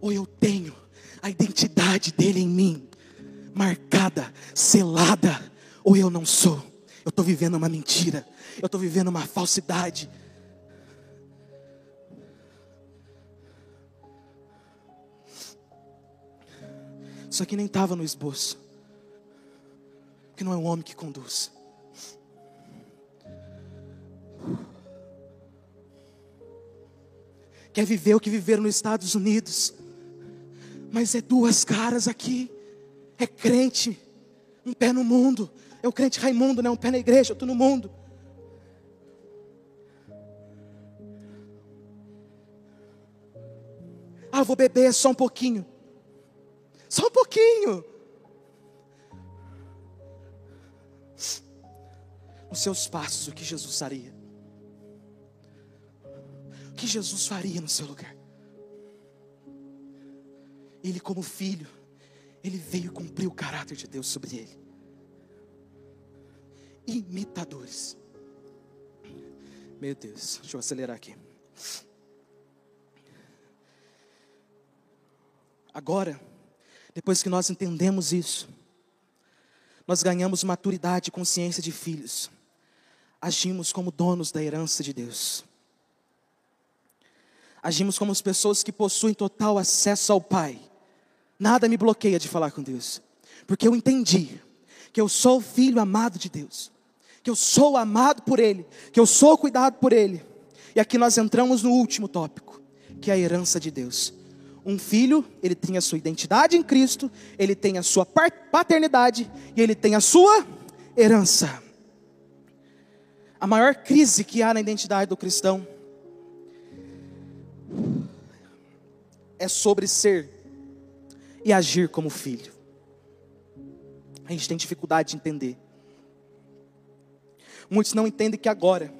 Ou eu tenho a identidade dele em mim marcada, selada, ou eu não sou. Eu estou vivendo uma mentira, eu estou vivendo uma falsidade. Isso aqui nem estava no esboço, que não é um homem que conduz. Quer viver o que viveram nos Estados Unidos, mas é duas caras aqui é crente, um pé no mundo. É o crente Raimundo, né? Um pé na igreja, outro no mundo. Ah, vou beber só um pouquinho. Só um pouquinho. Os seus passos, o que Jesus faria? O que Jesus faria no seu lugar? Ele, como filho, ele veio cumprir o caráter de Deus sobre ele. Imitadores. Meu Deus, deixa eu acelerar aqui. Agora, depois que nós entendemos isso, nós ganhamos maturidade e consciência de filhos. Agimos como donos da herança de Deus. Agimos como as pessoas que possuem total acesso ao Pai Nada me bloqueia de falar com Deus, porque eu entendi que eu sou filho amado de Deus, que eu sou amado por Ele, que eu sou cuidado por Ele. E aqui nós entramos no último tópico, que é a herança de Deus. Um filho, ele tem a sua identidade em Cristo, ele tem a sua paternidade e ele tem a sua herança. A maior crise que há na identidade do cristão é sobre ser e agir como filho. A gente tem dificuldade de entender. Muitos não entendem que agora,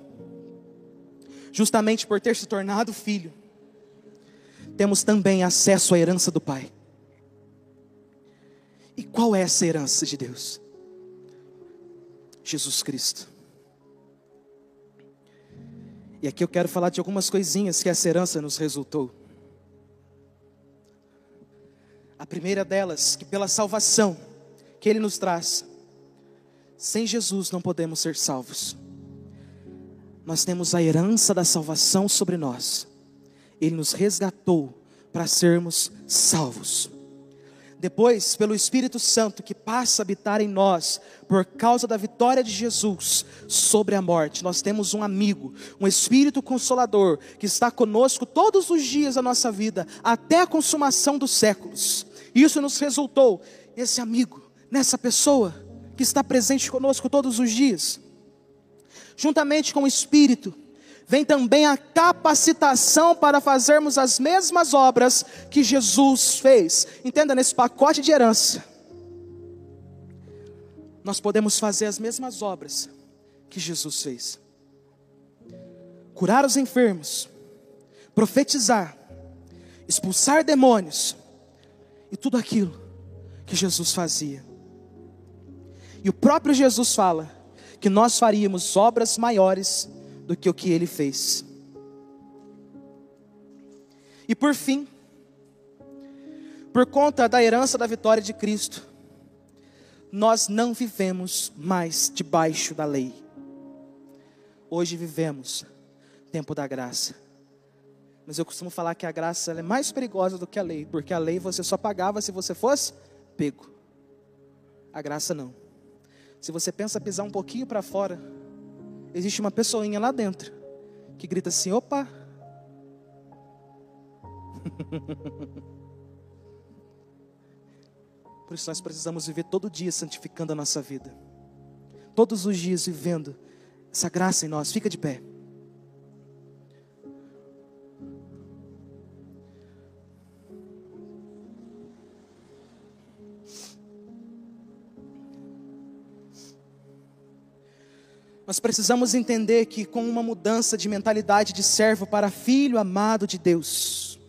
justamente por ter se tornado filho, temos também acesso à herança do Pai. E qual é essa herança de Deus? Jesus Cristo. E aqui eu quero falar de algumas coisinhas que essa herança nos resultou. A primeira delas, que pela salvação que Ele nos traz, sem Jesus não podemos ser salvos. Nós temos a herança da salvação sobre nós. Ele nos resgatou para sermos salvos. Depois, pelo Espírito Santo que passa a habitar em nós, por causa da vitória de Jesus sobre a morte, nós temos um amigo, um Espírito Consolador, que está conosco todos os dias da nossa vida, até a consumação dos séculos. Isso nos resultou esse amigo, nessa pessoa que está presente conosco todos os dias. Juntamente com o Espírito, vem também a capacitação para fazermos as mesmas obras que Jesus fez. Entenda nesse pacote de herança. nós podemos fazer as mesmas obras que Jesus fez: curar os enfermos, profetizar, expulsar demônios e tudo aquilo que Jesus fazia. E o próprio Jesus fala que nós faríamos obras maiores do que o que ele fez. E por fim, por conta da herança da vitória de Cristo, nós não vivemos mais debaixo da lei. Hoje vivemos tempo da graça. Mas eu costumo falar que a graça é mais perigosa do que a lei, porque a lei você só pagava se você fosse pego. A graça não. Se você pensa pisar um pouquinho para fora, existe uma pessoinha lá dentro que grita assim: opa! Por isso nós precisamos viver todo dia santificando a nossa vida. Todos os dias vivendo essa graça em nós. Fica de pé. Nós precisamos entender que com uma mudança de mentalidade de servo para filho amado de Deus,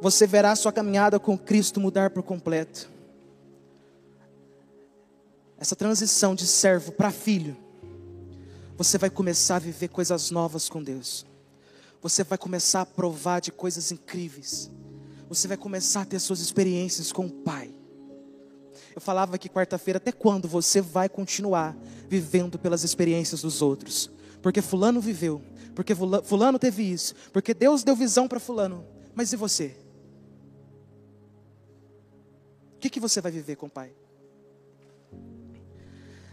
você verá sua caminhada com Cristo mudar por completo. Essa transição de servo para filho, você vai começar a viver coisas novas com Deus. Você vai começar a provar de coisas incríveis. Você vai começar a ter suas experiências com o Pai. Eu falava que quarta-feira, até quando você vai continuar vivendo pelas experiências dos outros? Porque Fulano viveu, porque Fulano teve isso, porque Deus deu visão para Fulano. Mas e você? O que, que você vai viver com o Pai?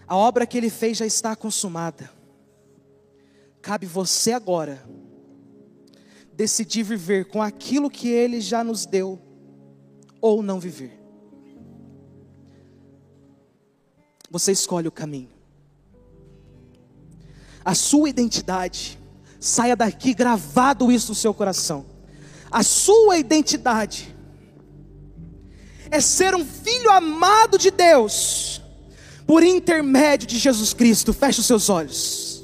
A obra que Ele fez já está consumada. Cabe você agora decidir viver com aquilo que Ele já nos deu ou não viver. Você escolhe o caminho. A sua identidade, saia daqui gravado isso no seu coração. A sua identidade é ser um filho amado de Deus, por intermédio de Jesus Cristo. Feche os seus olhos.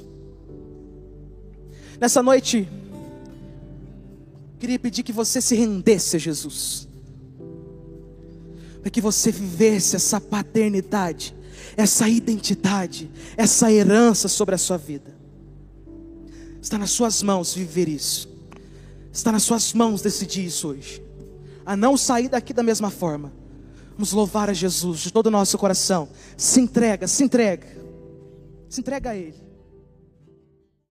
Nessa noite, queria pedir que você se rendesse a Jesus, para que você vivesse essa paternidade essa identidade, essa herança sobre a sua vida. Está nas suas mãos viver isso. Está nas suas mãos decidir isso hoje. A não sair daqui da mesma forma. Vamos louvar a Jesus de todo o nosso coração. Se entrega, se entrega. Se entrega a Ele.